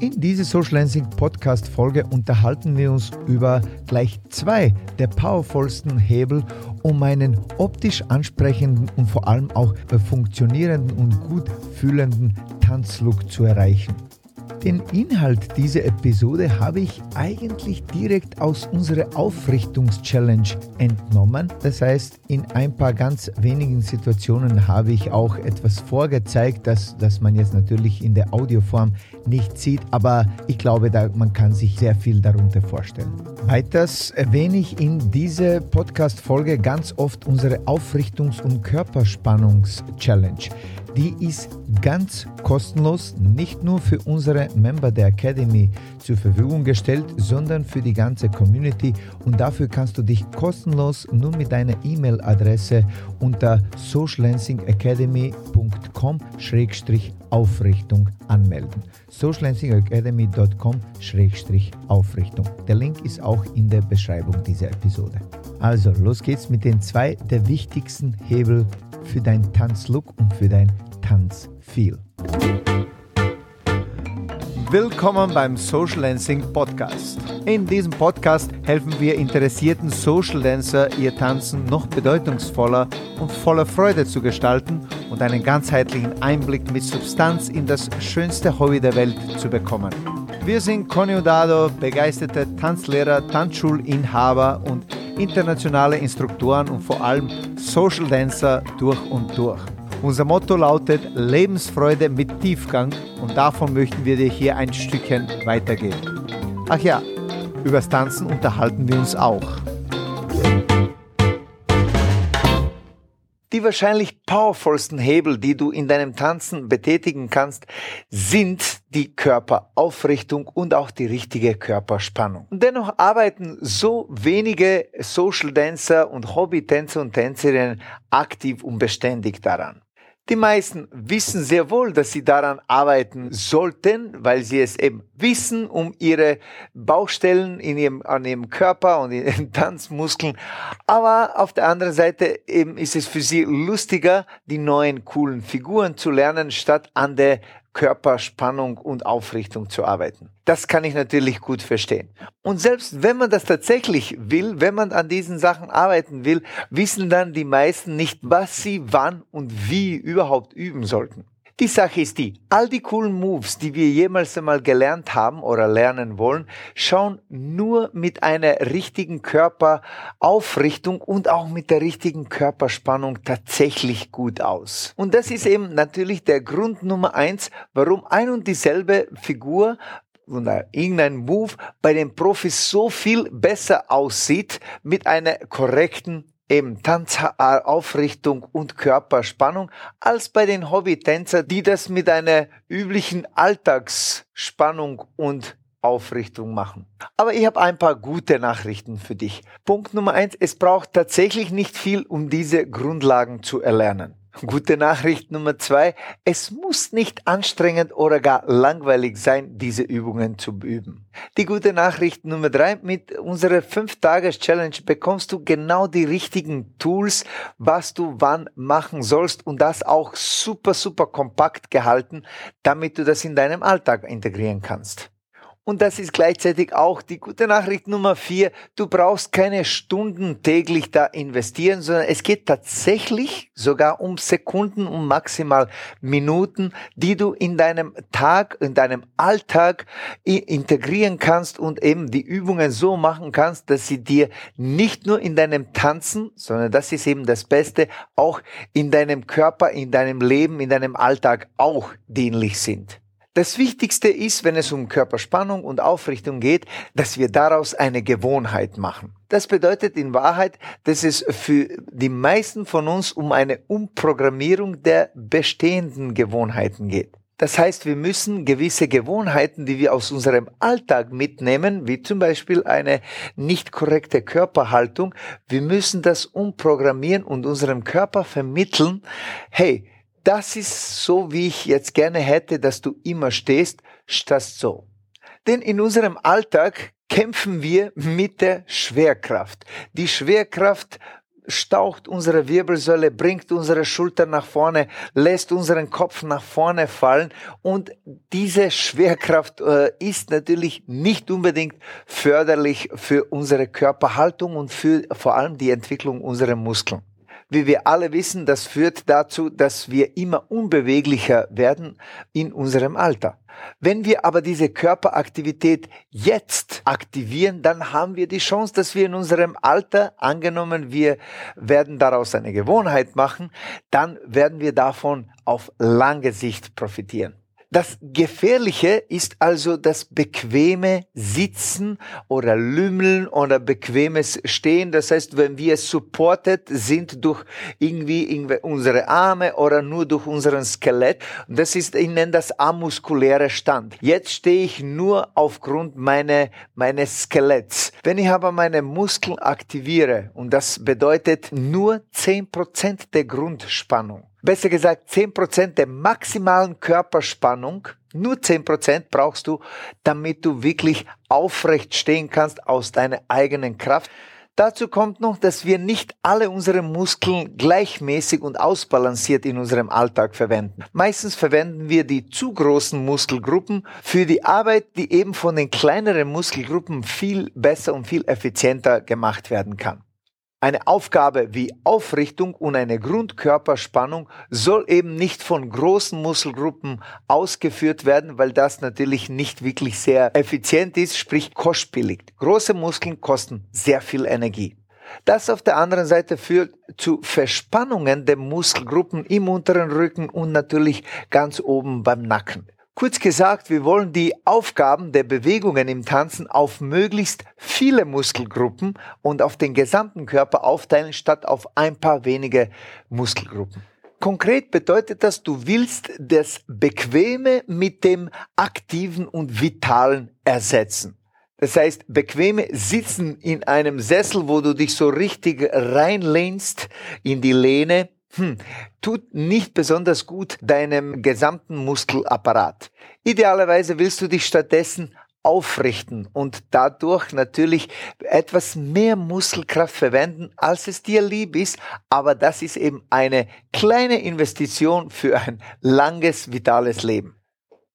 In dieser Social Lensing Podcast Folge unterhalten wir uns über gleich zwei der powervollsten Hebel, um einen optisch ansprechenden und vor allem auch funktionierenden und gut fühlenden Tanzlook zu erreichen. Den Inhalt dieser Episode habe ich eigentlich direkt aus unserer Aufrichtungs-Challenge entnommen. Das heißt, in ein paar ganz wenigen Situationen habe ich auch etwas vorgezeigt, das, das man jetzt natürlich in der Audioform nicht sieht, aber ich glaube, da, man kann sich sehr viel darunter vorstellen. Weiters erwähne ich in dieser Podcast-Folge ganz oft unsere Aufrichtungs- und Körperspannungs-Challenge. Die ist ganz kostenlos, nicht nur für unsere Member der Academy zur Verfügung gestellt, sondern für die ganze Community und dafür kannst du dich kostenlos nur mit deiner E-Mail-Adresse unter socialensingacademy.com-aufrichtung anmelden. socialensingacademy.com-aufrichtung. Der Link ist auch in der Beschreibung dieser Episode. Also, los geht's mit den zwei der wichtigsten Hebel für dein Tanzlook und für dein Tanzfeel. Willkommen beim Social Dancing Podcast. In diesem Podcast helfen wir interessierten Social Dancer, ihr Tanzen noch bedeutungsvoller und voller Freude zu gestalten und einen ganzheitlichen Einblick mit Substanz in das schönste Hobby der Welt zu bekommen. Wir sind Conny Udado, begeisterte Tanzlehrer, Tanzschulinhaber und internationale Instruktoren und vor allem Social Dancer durch und durch. Unser Motto lautet Lebensfreude mit Tiefgang und davon möchten wir dir hier ein Stückchen weitergeben. Ach ja, übers Tanzen unterhalten wir uns auch. Die wahrscheinlich powervollsten Hebel, die du in deinem Tanzen betätigen kannst, sind die Körperaufrichtung und auch die richtige Körperspannung. Dennoch arbeiten so wenige Social Dancer und Hobby-Tänzer und Tänzerinnen aktiv und beständig daran. Die meisten wissen sehr wohl, dass sie daran arbeiten sollten, weil sie es eben wissen, um ihre Baustellen in ihrem, an ihrem Körper und in ihren Tanzmuskeln. Aber auf der anderen Seite eben ist es für sie lustiger, die neuen coolen Figuren zu lernen, statt an der Körperspannung und Aufrichtung zu arbeiten. Das kann ich natürlich gut verstehen. Und selbst wenn man das tatsächlich will, wenn man an diesen Sachen arbeiten will, wissen dann die meisten nicht, was sie wann und wie überhaupt üben sollten. Die Sache ist die, all die coolen Moves, die wir jemals einmal gelernt haben oder lernen wollen, schauen nur mit einer richtigen Körperaufrichtung und auch mit der richtigen Körperspannung tatsächlich gut aus. Und das ist eben natürlich der Grund Nummer eins, warum ein und dieselbe Figur oder irgendein Move bei den Profis so viel besser aussieht mit einer korrekten eben Tanzaufrichtung und Körperspannung als bei den Hobbytänzer, die das mit einer üblichen Alltagsspannung und Aufrichtung machen. Aber ich habe ein paar gute Nachrichten für dich. Punkt Nummer eins, es braucht tatsächlich nicht viel, um diese Grundlagen zu erlernen. Gute Nachricht Nummer zwei, es muss nicht anstrengend oder gar langweilig sein, diese Übungen zu üben. Die gute Nachricht Nummer drei, mit unserer 5-Tages-Challenge bekommst du genau die richtigen Tools, was du wann machen sollst und das auch super, super kompakt gehalten, damit du das in deinem Alltag integrieren kannst. Und das ist gleichzeitig auch die gute Nachricht Nummer vier. Du brauchst keine Stunden täglich da investieren, sondern es geht tatsächlich sogar um Sekunden, um maximal Minuten, die du in deinem Tag, in deinem Alltag integrieren kannst und eben die Übungen so machen kannst, dass sie dir nicht nur in deinem Tanzen, sondern das ist eben das Beste, auch in deinem Körper, in deinem Leben, in deinem Alltag auch dienlich sind. Das Wichtigste ist, wenn es um Körperspannung und Aufrichtung geht, dass wir daraus eine Gewohnheit machen. Das bedeutet in Wahrheit, dass es für die meisten von uns um eine Umprogrammierung der bestehenden Gewohnheiten geht. Das heißt, wir müssen gewisse Gewohnheiten, die wir aus unserem Alltag mitnehmen, wie zum Beispiel eine nicht korrekte Körperhaltung, wir müssen das umprogrammieren und unserem Körper vermitteln, hey, das ist so, wie ich jetzt gerne hätte, dass du immer stehst, statt so. Denn in unserem Alltag kämpfen wir mit der Schwerkraft. Die Schwerkraft staucht unsere Wirbelsäule, bringt unsere Schulter nach vorne, lässt unseren Kopf nach vorne fallen und diese Schwerkraft äh, ist natürlich nicht unbedingt förderlich für unsere Körperhaltung und für vor allem die Entwicklung unserer Muskeln. Wie wir alle wissen, das führt dazu, dass wir immer unbeweglicher werden in unserem Alter. Wenn wir aber diese Körperaktivität jetzt aktivieren, dann haben wir die Chance, dass wir in unserem Alter, angenommen wir werden daraus eine Gewohnheit machen, dann werden wir davon auf lange Sicht profitieren. Das Gefährliche ist also das bequeme Sitzen oder Lümmeln oder bequemes Stehen. Das heißt, wenn wir supported sind durch irgendwie unsere Arme oder nur durch unseren Skelett, das ist, ich nenne das amuskuläre Stand. Jetzt stehe ich nur aufgrund meiner, meines Skeletts. Wenn ich aber meine Muskeln aktiviere, und das bedeutet nur zehn Prozent der Grundspannung, besser gesagt 10% der maximalen Körperspannung, nur 10% brauchst du, damit du wirklich aufrecht stehen kannst aus deiner eigenen Kraft. Dazu kommt noch, dass wir nicht alle unsere Muskeln gleichmäßig und ausbalanciert in unserem Alltag verwenden. Meistens verwenden wir die zu großen Muskelgruppen für die Arbeit, die eben von den kleineren Muskelgruppen viel besser und viel effizienter gemacht werden kann. Eine Aufgabe wie Aufrichtung und eine Grundkörperspannung soll eben nicht von großen Muskelgruppen ausgeführt werden, weil das natürlich nicht wirklich sehr effizient ist, sprich kostspielig. Große Muskeln kosten sehr viel Energie. Das auf der anderen Seite führt zu Verspannungen der Muskelgruppen im unteren Rücken und natürlich ganz oben beim Nacken. Kurz gesagt, wir wollen die Aufgaben der Bewegungen im Tanzen auf möglichst viele Muskelgruppen und auf den gesamten Körper aufteilen, statt auf ein paar wenige Muskelgruppen. Konkret bedeutet das, du willst das Bequeme mit dem Aktiven und Vitalen ersetzen. Das heißt, bequeme Sitzen in einem Sessel, wo du dich so richtig reinlehnst in die Lehne, hm, tut nicht besonders gut deinem gesamten Muskelapparat. Idealerweise willst du dich stattdessen aufrichten und dadurch natürlich etwas mehr Muskelkraft verwenden, als es dir lieb ist. Aber das ist eben eine kleine Investition für ein langes, vitales Leben.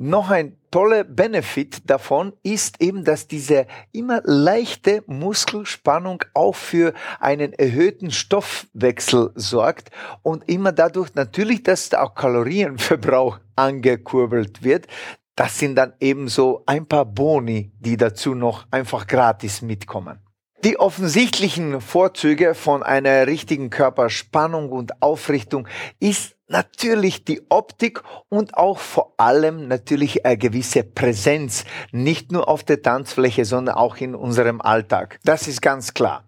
Noch ein toller Benefit davon ist eben, dass diese immer leichte Muskelspannung auch für einen erhöhten Stoffwechsel sorgt und immer dadurch natürlich, dass auch Kalorienverbrauch angekurbelt wird. Das sind dann eben so ein paar Boni, die dazu noch einfach gratis mitkommen. Die offensichtlichen Vorzüge von einer richtigen Körperspannung und Aufrichtung ist natürlich die Optik und auch vor allem natürlich eine gewisse Präsenz, nicht nur auf der Tanzfläche, sondern auch in unserem Alltag. Das ist ganz klar.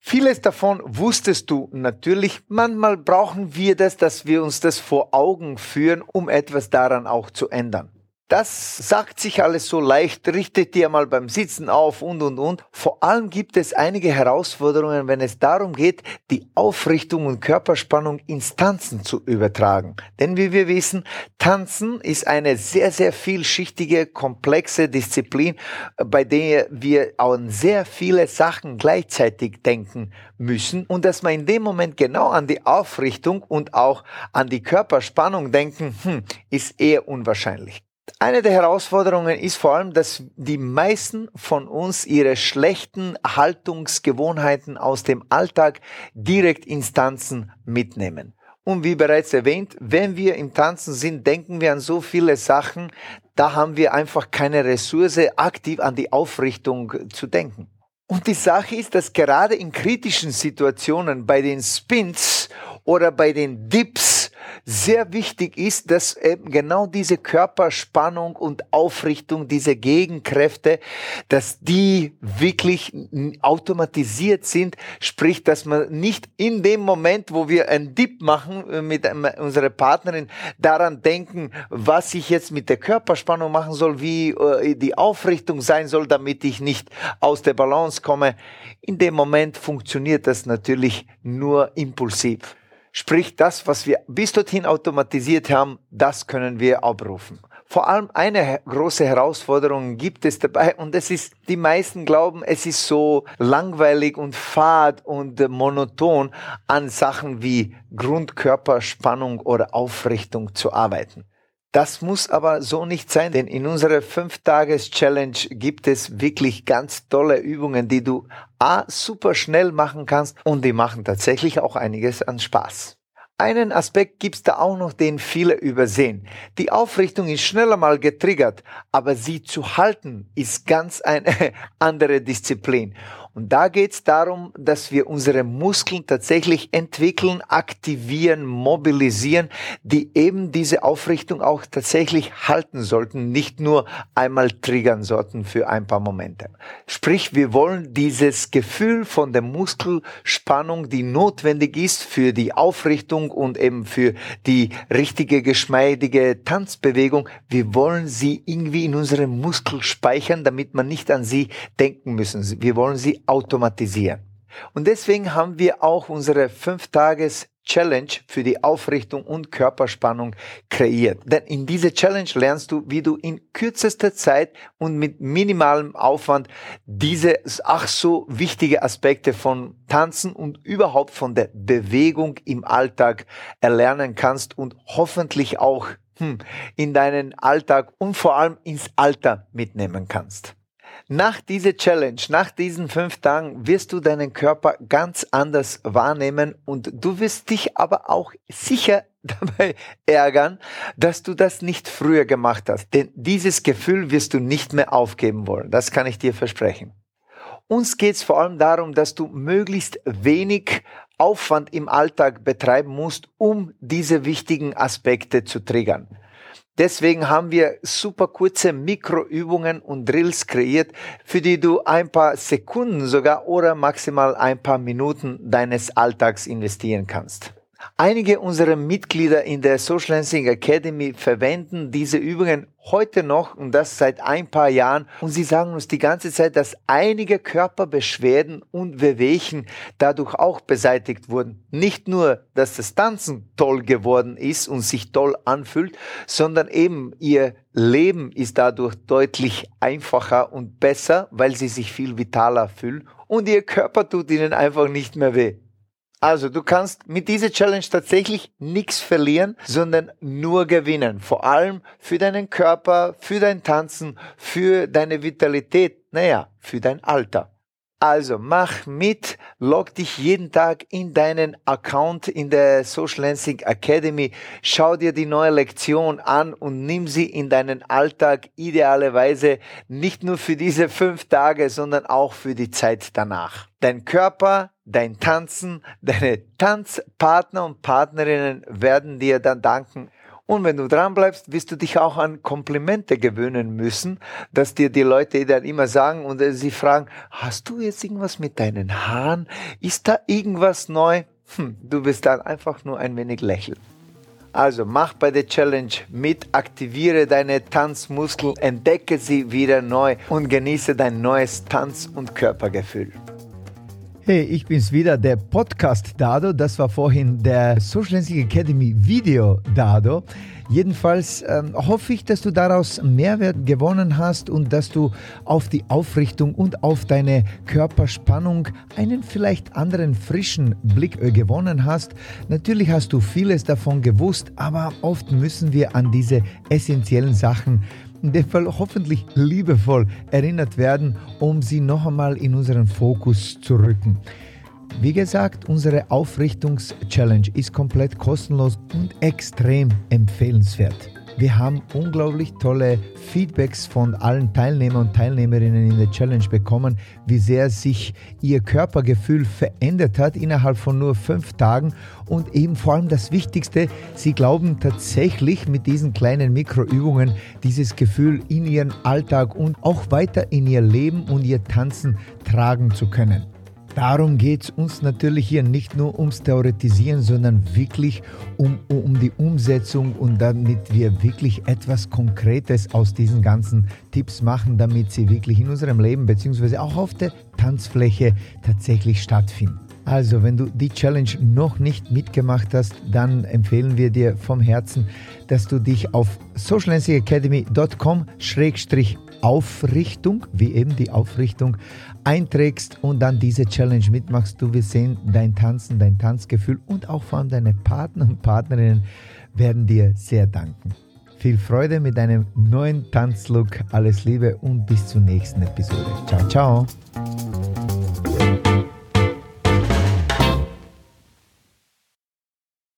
Vieles davon wusstest du natürlich. Manchmal brauchen wir das, dass wir uns das vor Augen führen, um etwas daran auch zu ändern. Das sagt sich alles so leicht, richtet dir mal beim Sitzen auf und, und, und. Vor allem gibt es einige Herausforderungen, wenn es darum geht, die Aufrichtung und Körperspannung ins Tanzen zu übertragen. Denn wie wir wissen, Tanzen ist eine sehr, sehr vielschichtige, komplexe Disziplin, bei der wir an sehr viele Sachen gleichzeitig denken müssen und dass man in dem Moment genau an die Aufrichtung und auch an die Körperspannung denken, hm, ist eher unwahrscheinlich. Eine der Herausforderungen ist vor allem, dass die meisten von uns ihre schlechten Haltungsgewohnheiten aus dem Alltag direkt ins Tanzen mitnehmen. Und wie bereits erwähnt, wenn wir im Tanzen sind, denken wir an so viele Sachen, da haben wir einfach keine Ressource, aktiv an die Aufrichtung zu denken. Und die Sache ist, dass gerade in kritischen Situationen bei den Spins oder bei den Dips sehr wichtig ist, dass eben genau diese Körperspannung und Aufrichtung, diese Gegenkräfte, dass die wirklich automatisiert sind, sprich, dass man nicht in dem Moment, wo wir einen Dip machen äh, mit unserer Partnerin, daran denken, was ich jetzt mit der Körperspannung machen soll, wie äh, die Aufrichtung sein soll, damit ich nicht aus der Balance komme. In dem Moment funktioniert das natürlich nur impulsiv. Sprich, das, was wir bis dorthin automatisiert haben, das können wir abrufen. Vor allem eine große Herausforderung gibt es dabei und das ist, die meisten glauben, es ist so langweilig und fad und monoton an Sachen wie Grundkörperspannung oder Aufrichtung zu arbeiten. Das muss aber so nicht sein, denn in unserer 5-Tages-Challenge gibt es wirklich ganz tolle Übungen, die du A, super schnell machen kannst und die machen tatsächlich auch einiges an Spaß. Einen Aspekt gibt's da auch noch, den viele übersehen. Die Aufrichtung ist schneller mal getriggert, aber sie zu halten ist ganz eine andere Disziplin. Und da geht es darum, dass wir unsere Muskeln tatsächlich entwickeln, aktivieren, mobilisieren, die eben diese Aufrichtung auch tatsächlich halten sollten, nicht nur einmal triggern sollten für ein paar Momente. Sprich, wir wollen dieses Gefühl von der Muskelspannung, die notwendig ist für die Aufrichtung und eben für die richtige, geschmeidige Tanzbewegung, wir wollen sie irgendwie in unseren Muskel speichern, damit man nicht an sie denken müssen. Wir wollen sie automatisieren. Und deswegen haben wir auch unsere 5 Tages Challenge für die Aufrichtung und Körperspannung kreiert. Denn in dieser Challenge lernst du, wie du in kürzester Zeit und mit minimalem Aufwand diese ach so wichtige Aspekte von Tanzen und überhaupt von der Bewegung im Alltag erlernen kannst und hoffentlich auch hm, in deinen Alltag und vor allem ins Alter mitnehmen kannst. Nach dieser Challenge, nach diesen fünf Tagen wirst du deinen Körper ganz anders wahrnehmen und du wirst dich aber auch sicher dabei ärgern, dass du das nicht früher gemacht hast. Denn dieses Gefühl wirst du nicht mehr aufgeben wollen. Das kann ich dir versprechen. Uns geht es vor allem darum, dass du möglichst wenig Aufwand im Alltag betreiben musst, um diese wichtigen Aspekte zu triggern. Deswegen haben wir super kurze Mikroübungen und Drills kreiert, für die du ein paar Sekunden sogar oder maximal ein paar Minuten deines Alltags investieren kannst. Einige unserer Mitglieder in der Social Dancing Academy verwenden diese Übungen heute noch und das seit ein paar Jahren und sie sagen uns die ganze Zeit, dass einige Körperbeschwerden und Wehwehchen dadurch auch beseitigt wurden. Nicht nur, dass das Tanzen toll geworden ist und sich toll anfühlt, sondern eben ihr Leben ist dadurch deutlich einfacher und besser, weil sie sich viel vitaler fühlen und ihr Körper tut ihnen einfach nicht mehr weh. Also du kannst mit dieser Challenge tatsächlich nichts verlieren, sondern nur gewinnen. Vor allem für deinen Körper, für dein Tanzen, für deine Vitalität, naja, für dein Alter. Also mach mit, log dich jeden Tag in deinen Account in der Social Lancing Academy, schau dir die neue Lektion an und nimm sie in deinen Alltag idealerweise nicht nur für diese fünf Tage, sondern auch für die Zeit danach. Dein Körper, dein Tanzen, deine Tanzpartner und Partnerinnen werden dir dann danken, und wenn du dran bleibst, wirst du dich auch an Komplimente gewöhnen müssen, dass dir die Leute dann immer sagen und äh, sie fragen, hast du jetzt irgendwas mit deinen Haaren? Ist da irgendwas neu? Hm, du wirst dann einfach nur ein wenig lächeln. Also mach bei der Challenge mit, aktiviere deine Tanzmuskeln, entdecke sie wieder neu und genieße dein neues Tanz- und Körpergefühl. Hey, ich bin's wieder, der Podcast Dado. Das war vorhin der Social Dancing Academy Video Dado. Jedenfalls ähm, hoffe ich, dass du daraus Mehrwert gewonnen hast und dass du auf die Aufrichtung und auf deine Körperspannung einen vielleicht anderen frischen Blick äh, gewonnen hast. Natürlich hast du vieles davon gewusst, aber oft müssen wir an diese essentiellen Sachen in dem Fall hoffentlich liebevoll erinnert werden, um sie noch einmal in unseren Fokus zu rücken. Wie gesagt, unsere Aufrichtungs-Challenge ist komplett kostenlos und extrem empfehlenswert. Wir haben unglaublich tolle Feedbacks von allen Teilnehmern und Teilnehmerinnen in der Challenge bekommen, wie sehr sich ihr Körpergefühl verändert hat innerhalb von nur fünf Tagen. Und eben vor allem das Wichtigste, sie glauben tatsächlich mit diesen kleinen Mikroübungen dieses Gefühl in ihren Alltag und auch weiter in ihr Leben und ihr Tanzen tragen zu können. Darum geht es uns natürlich hier nicht nur ums Theoretisieren, sondern wirklich um, um die Umsetzung und damit wir wirklich etwas Konkretes aus diesen ganzen Tipps machen, damit sie wirklich in unserem Leben bzw. auch auf der Tanzfläche tatsächlich stattfinden. Also, wenn du die Challenge noch nicht mitgemacht hast, dann empfehlen wir dir vom Herzen, dass du dich auf socialdancingacademy.com-aufrichtung, wie eben die Aufrichtung, einträgst und dann diese Challenge mitmachst. Du wirst sehen, dein Tanzen, dein Tanzgefühl und auch vor allem deine Partner und Partnerinnen werden dir sehr danken. Viel Freude mit deinem neuen Tanzlook. Alles Liebe und bis zur nächsten Episode. Ciao, ciao.